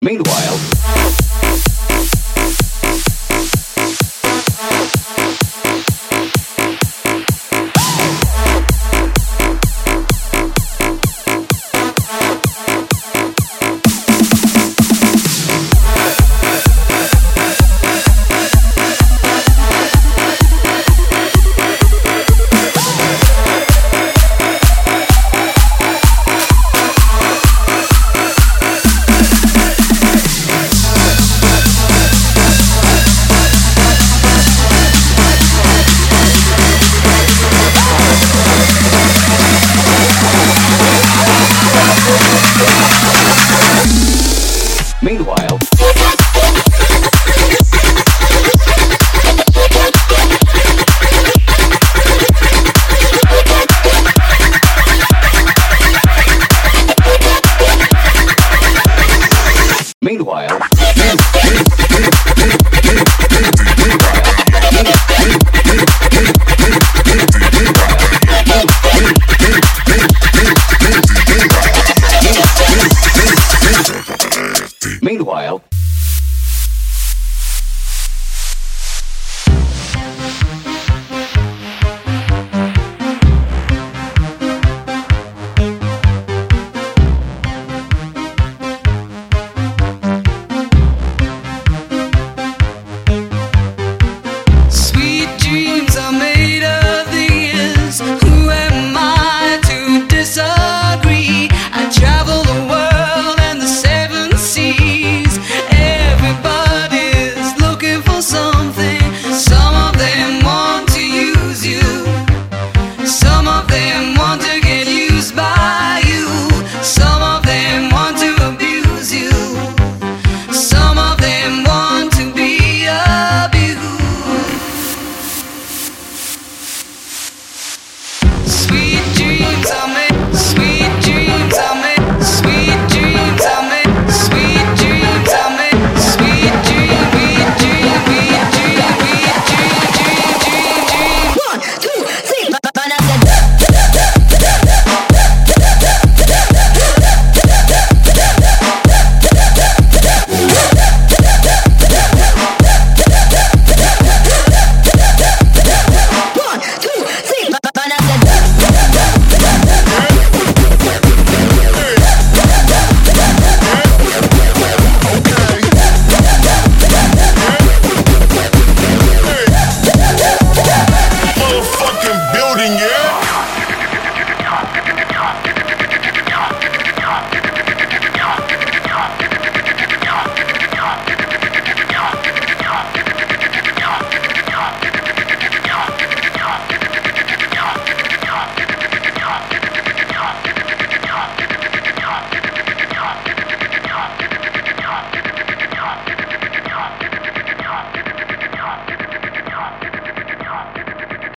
Meanwhile, Meanwhile,